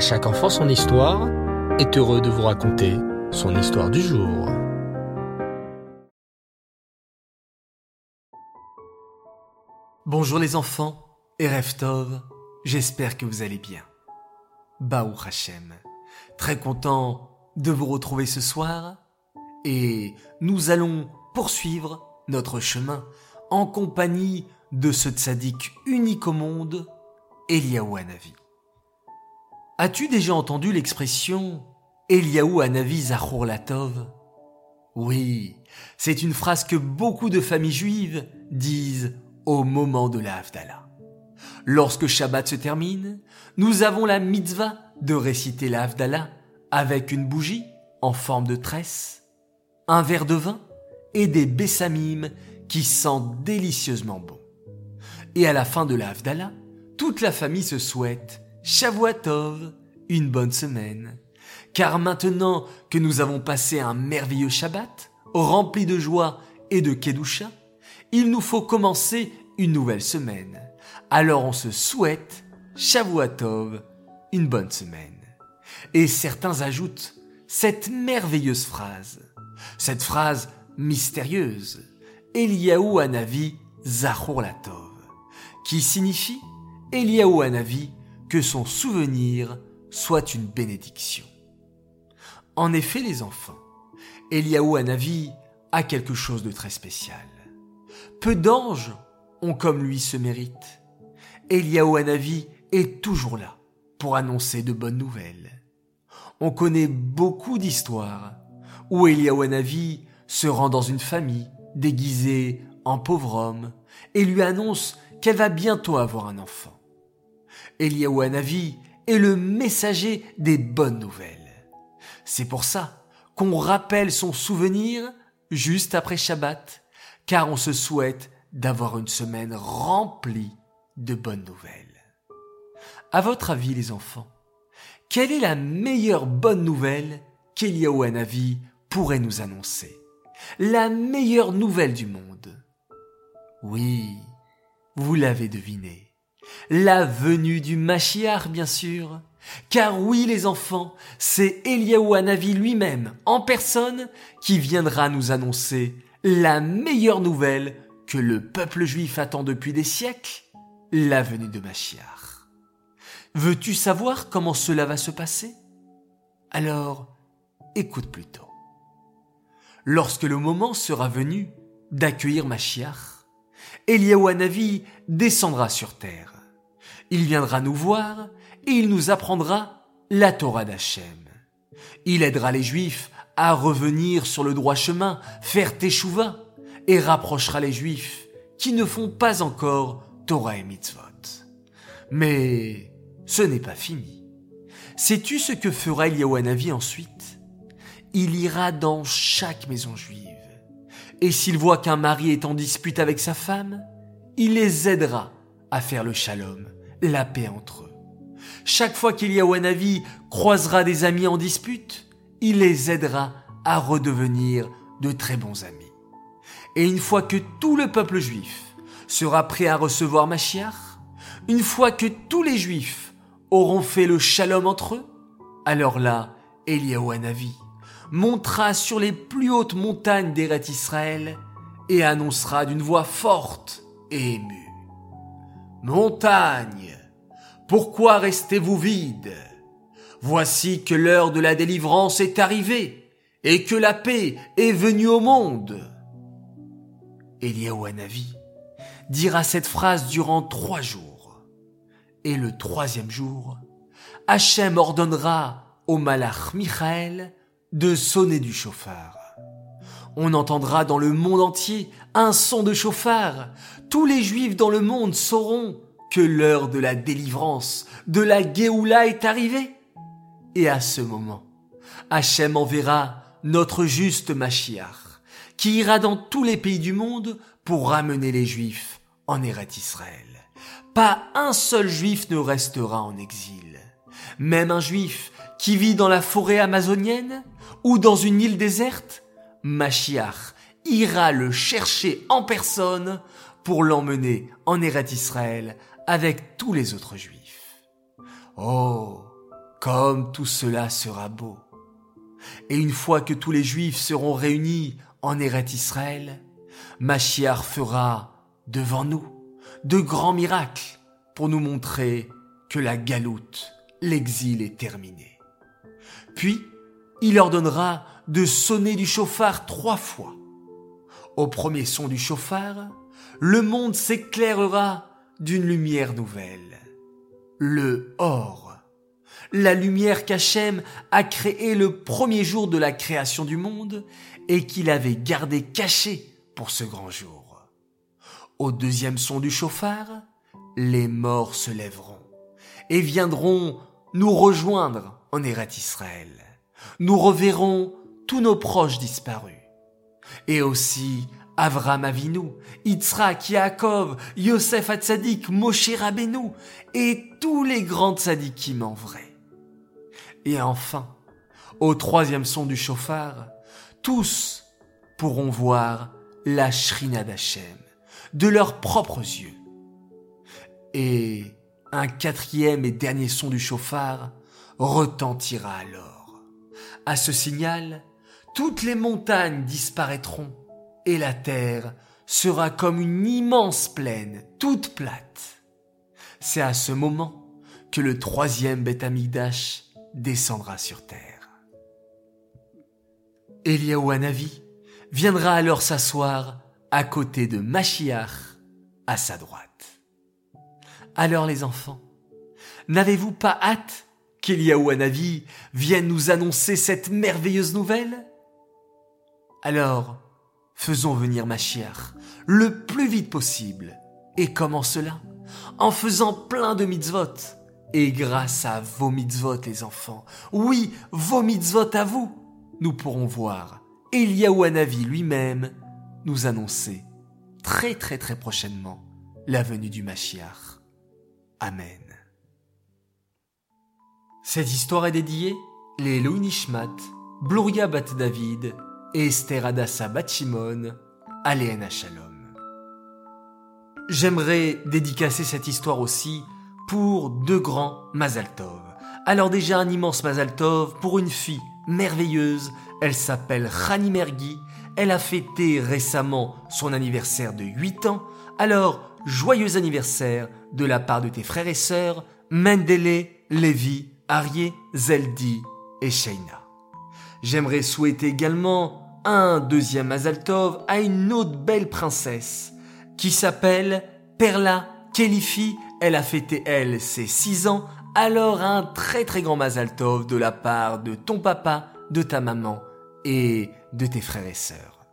Chaque enfant son histoire est heureux de vous raconter son histoire du jour. Bonjour les enfants et Reftov, j'espère que vous allez bien. Baou Hachem, très content de vous retrouver ce soir et nous allons poursuivre notre chemin en compagnie de ce tzaddik unique au monde, Eliaou Hanavi. As-tu déjà entendu l'expression Eliaou Hanavi Zachor Latov Oui, c'est une phrase que beaucoup de familles juives disent au moment de la Havdalah. Lorsque Shabbat se termine, nous avons la mitzvah de réciter la Havdalah avec une bougie en forme de tresse, un verre de vin et des bessamim qui sentent délicieusement bon. Et à la fin de la Havdalah, toute la famille se souhaite Shavuatov, une bonne semaine. Car maintenant que nous avons passé un merveilleux Shabbat, rempli de joie et de Kedusha, il nous faut commencer une nouvelle semaine. Alors on se souhaite Shavuatov, une bonne semaine. Et certains ajoutent cette merveilleuse phrase, cette phrase mystérieuse, Eliaou Anavi Zachor Latov, qui signifie Eliaou Anavi que son souvenir soit une bénédiction. En effet, les enfants, Eliaou Anavi a quelque chose de très spécial. Peu d'anges ont comme lui ce mérite. Eliaou Hanavi est toujours là pour annoncer de bonnes nouvelles. On connaît beaucoup d'histoires où Eliaou Hanavi se rend dans une famille déguisée en pauvre homme et lui annonce qu'elle va bientôt avoir un enfant. Eliaou Hanavi est le messager des bonnes nouvelles. C'est pour ça qu'on rappelle son souvenir juste après Shabbat, car on se souhaite d'avoir une semaine remplie de bonnes nouvelles. À votre avis, les enfants, quelle est la meilleure bonne nouvelle qu'Eliaou Hanavi pourrait nous annoncer? La meilleure nouvelle du monde? Oui, vous l'avez deviné. La venue du Machiar, bien sûr. Car oui, les enfants, c'est Eliaou Hanavi lui-même, en personne, qui viendra nous annoncer la meilleure nouvelle que le peuple juif attend depuis des siècles, la venue de Machiar. Veux-tu savoir comment cela va se passer? Alors, écoute plutôt. Lorsque le moment sera venu d'accueillir Machiar, Eliaou Hanavi descendra sur terre. Il viendra nous voir et il nous apprendra la Torah d'Hachem. Il aidera les Juifs à revenir sur le droit chemin, faire teshuva, et rapprochera les Juifs qui ne font pas encore Torah et Mitzvot. Mais ce n'est pas fini. Sais-tu ce que fera Eliyahu ensuite? Il ira dans chaque maison juive. Et s'il voit qu'un mari est en dispute avec sa femme, il les aidera à faire le shalom, la paix entre eux. Chaque fois qu'Eliyahu croisera des amis en dispute, il les aidera à redevenir de très bons amis. Et une fois que tout le peuple juif sera prêt à recevoir Machiar, une fois que tous les juifs auront fait le shalom entre eux, alors là, Eliaou Hanavi montera sur les plus hautes montagnes d'Eret Israël et annoncera d'une voix forte et émue. Montagne, pourquoi restez-vous vide Voici que l'heure de la délivrance est arrivée et que la paix est venue au monde. Eliaou Hanavi dira cette phrase durant trois jours. Et le troisième jour, Hachem ordonnera au malach Michael de sonner du chauffard. On entendra dans le monde entier un son de chauffard. Tous les juifs dans le monde sauront que l'heure de la délivrance, de la Géoula est arrivée. Et à ce moment, Hachem enverra notre juste Machiach qui ira dans tous les pays du monde pour ramener les Juifs en Eret Israël. Pas un seul Juif ne restera en exil. Même un Juif qui vit dans la forêt amazonienne ou dans une île déserte, Mashiach ira le chercher en personne pour l'emmener en Eret Israël avec tous les autres Juifs. Oh, comme tout cela sera beau. Et une fois que tous les Juifs seront réunis en Eret Israël, Machiar fera devant nous de grands miracles pour nous montrer que la galoute, l'exil est terminé. Puis, il ordonnera de sonner du chauffard trois fois. Au premier son du chauffard, le monde s'éclairera d'une lumière nouvelle. Le or. La lumière qu'Hachem a créée le premier jour de la création du monde et qu'il avait gardé cachée pour ce grand jour. Au deuxième son du chauffard, les morts se lèveront et viendront nous rejoindre en Erat Israël. Nous reverrons tous nos proches disparus. Et aussi Avram Avinu, Yitzhak, Yaakov, Yosef Hatzadik, Moshe Rabbeinu et tous les grands tzadikim en vrai. Et enfin, au troisième son du chauffard, tous pourront voir la Shrina d'Hachem de leurs propres yeux. Et un quatrième et dernier son du chauffard retentira alors. À ce signal, toutes les montagnes disparaîtront et la terre sera comme une immense plaine, toute plate. C'est à ce moment que le troisième Beth Amikdash descendra sur terre. Eliaou Hanavi viendra alors s'asseoir à côté de Machiach à sa droite. Alors les enfants, n'avez-vous pas hâte qu'Eliaou Hanavi vienne nous annoncer cette merveilleuse nouvelle? Alors, faisons venir Machiach le plus vite possible. Et comment cela? En faisant plein de mitzvot. Et grâce à vos mitzvot, les enfants, oui, vos mitzvot à vous, nous pourrons voir Eliaou Hanavi lui-même nous annoncer très très très prochainement la venue du Mashiach. Amen. Cette histoire est dédiée les Nishmat, Bluria Bat David et Esther Adassa Bat Shimon à Shalom. J'aimerais dédicacer cette histoire aussi pour deux grands Mazal Tov. Alors déjà un immense Mazal Tov pour une fille merveilleuse, elle s'appelle Rani Mergui, elle a fêté récemment son anniversaire de 8 ans, alors joyeux anniversaire de la part de tes frères et sœurs, Mendele, Lévi, Arié, Zeldi et Sheina. J'aimerais souhaiter également un deuxième Mazaltov à une autre belle princesse qui s'appelle Perla Kelifi. Elle a fêté, elle, ses 6 ans. Alors un très très grand Mazaltov de la part de ton papa, de ta maman et de tes frères et sœurs.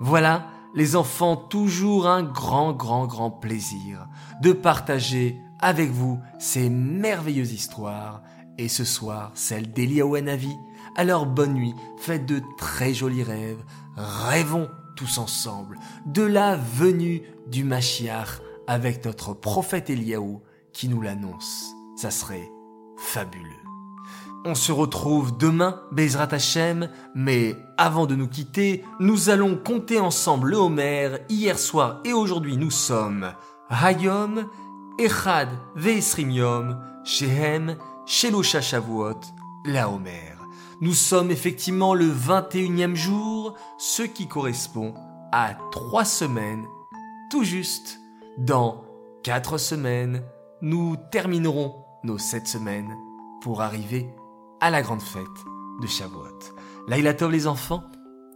Voilà, les enfants, toujours un grand, grand, grand plaisir de partager avec vous ces merveilleuses histoires et ce soir celle d'Elia Navi. Alors bonne nuit, faites de très jolis rêves, rêvons tous ensemble de la venue du Mashiach avec notre prophète Eliaou qui nous l'annonce. Ça serait fabuleux. On se retrouve demain, Bezrat Hashem, mais avant de nous quitter, nous allons compter ensemble le Homer. Hier soir et aujourd'hui, nous sommes Hayom, Echad Ve'esrim Yom, Shehem, Shelosha Shavuot, la Homer. Nous sommes effectivement le 21e jour, ce qui correspond à trois semaines, tout juste. Dans quatre semaines, nous terminerons nos sept semaines pour arriver à la grande fête de Shavuot. Laïla les enfants,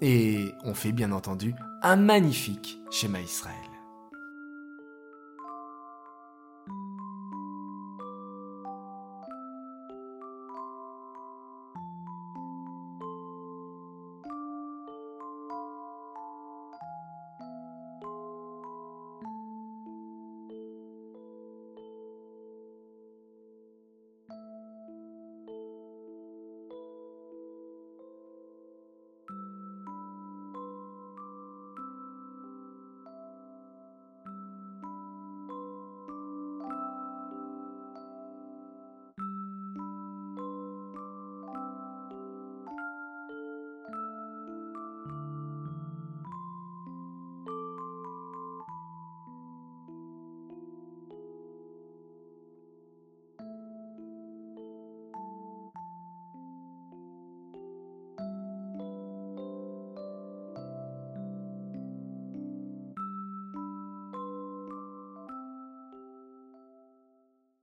et on fait bien entendu un magnifique schéma Israël.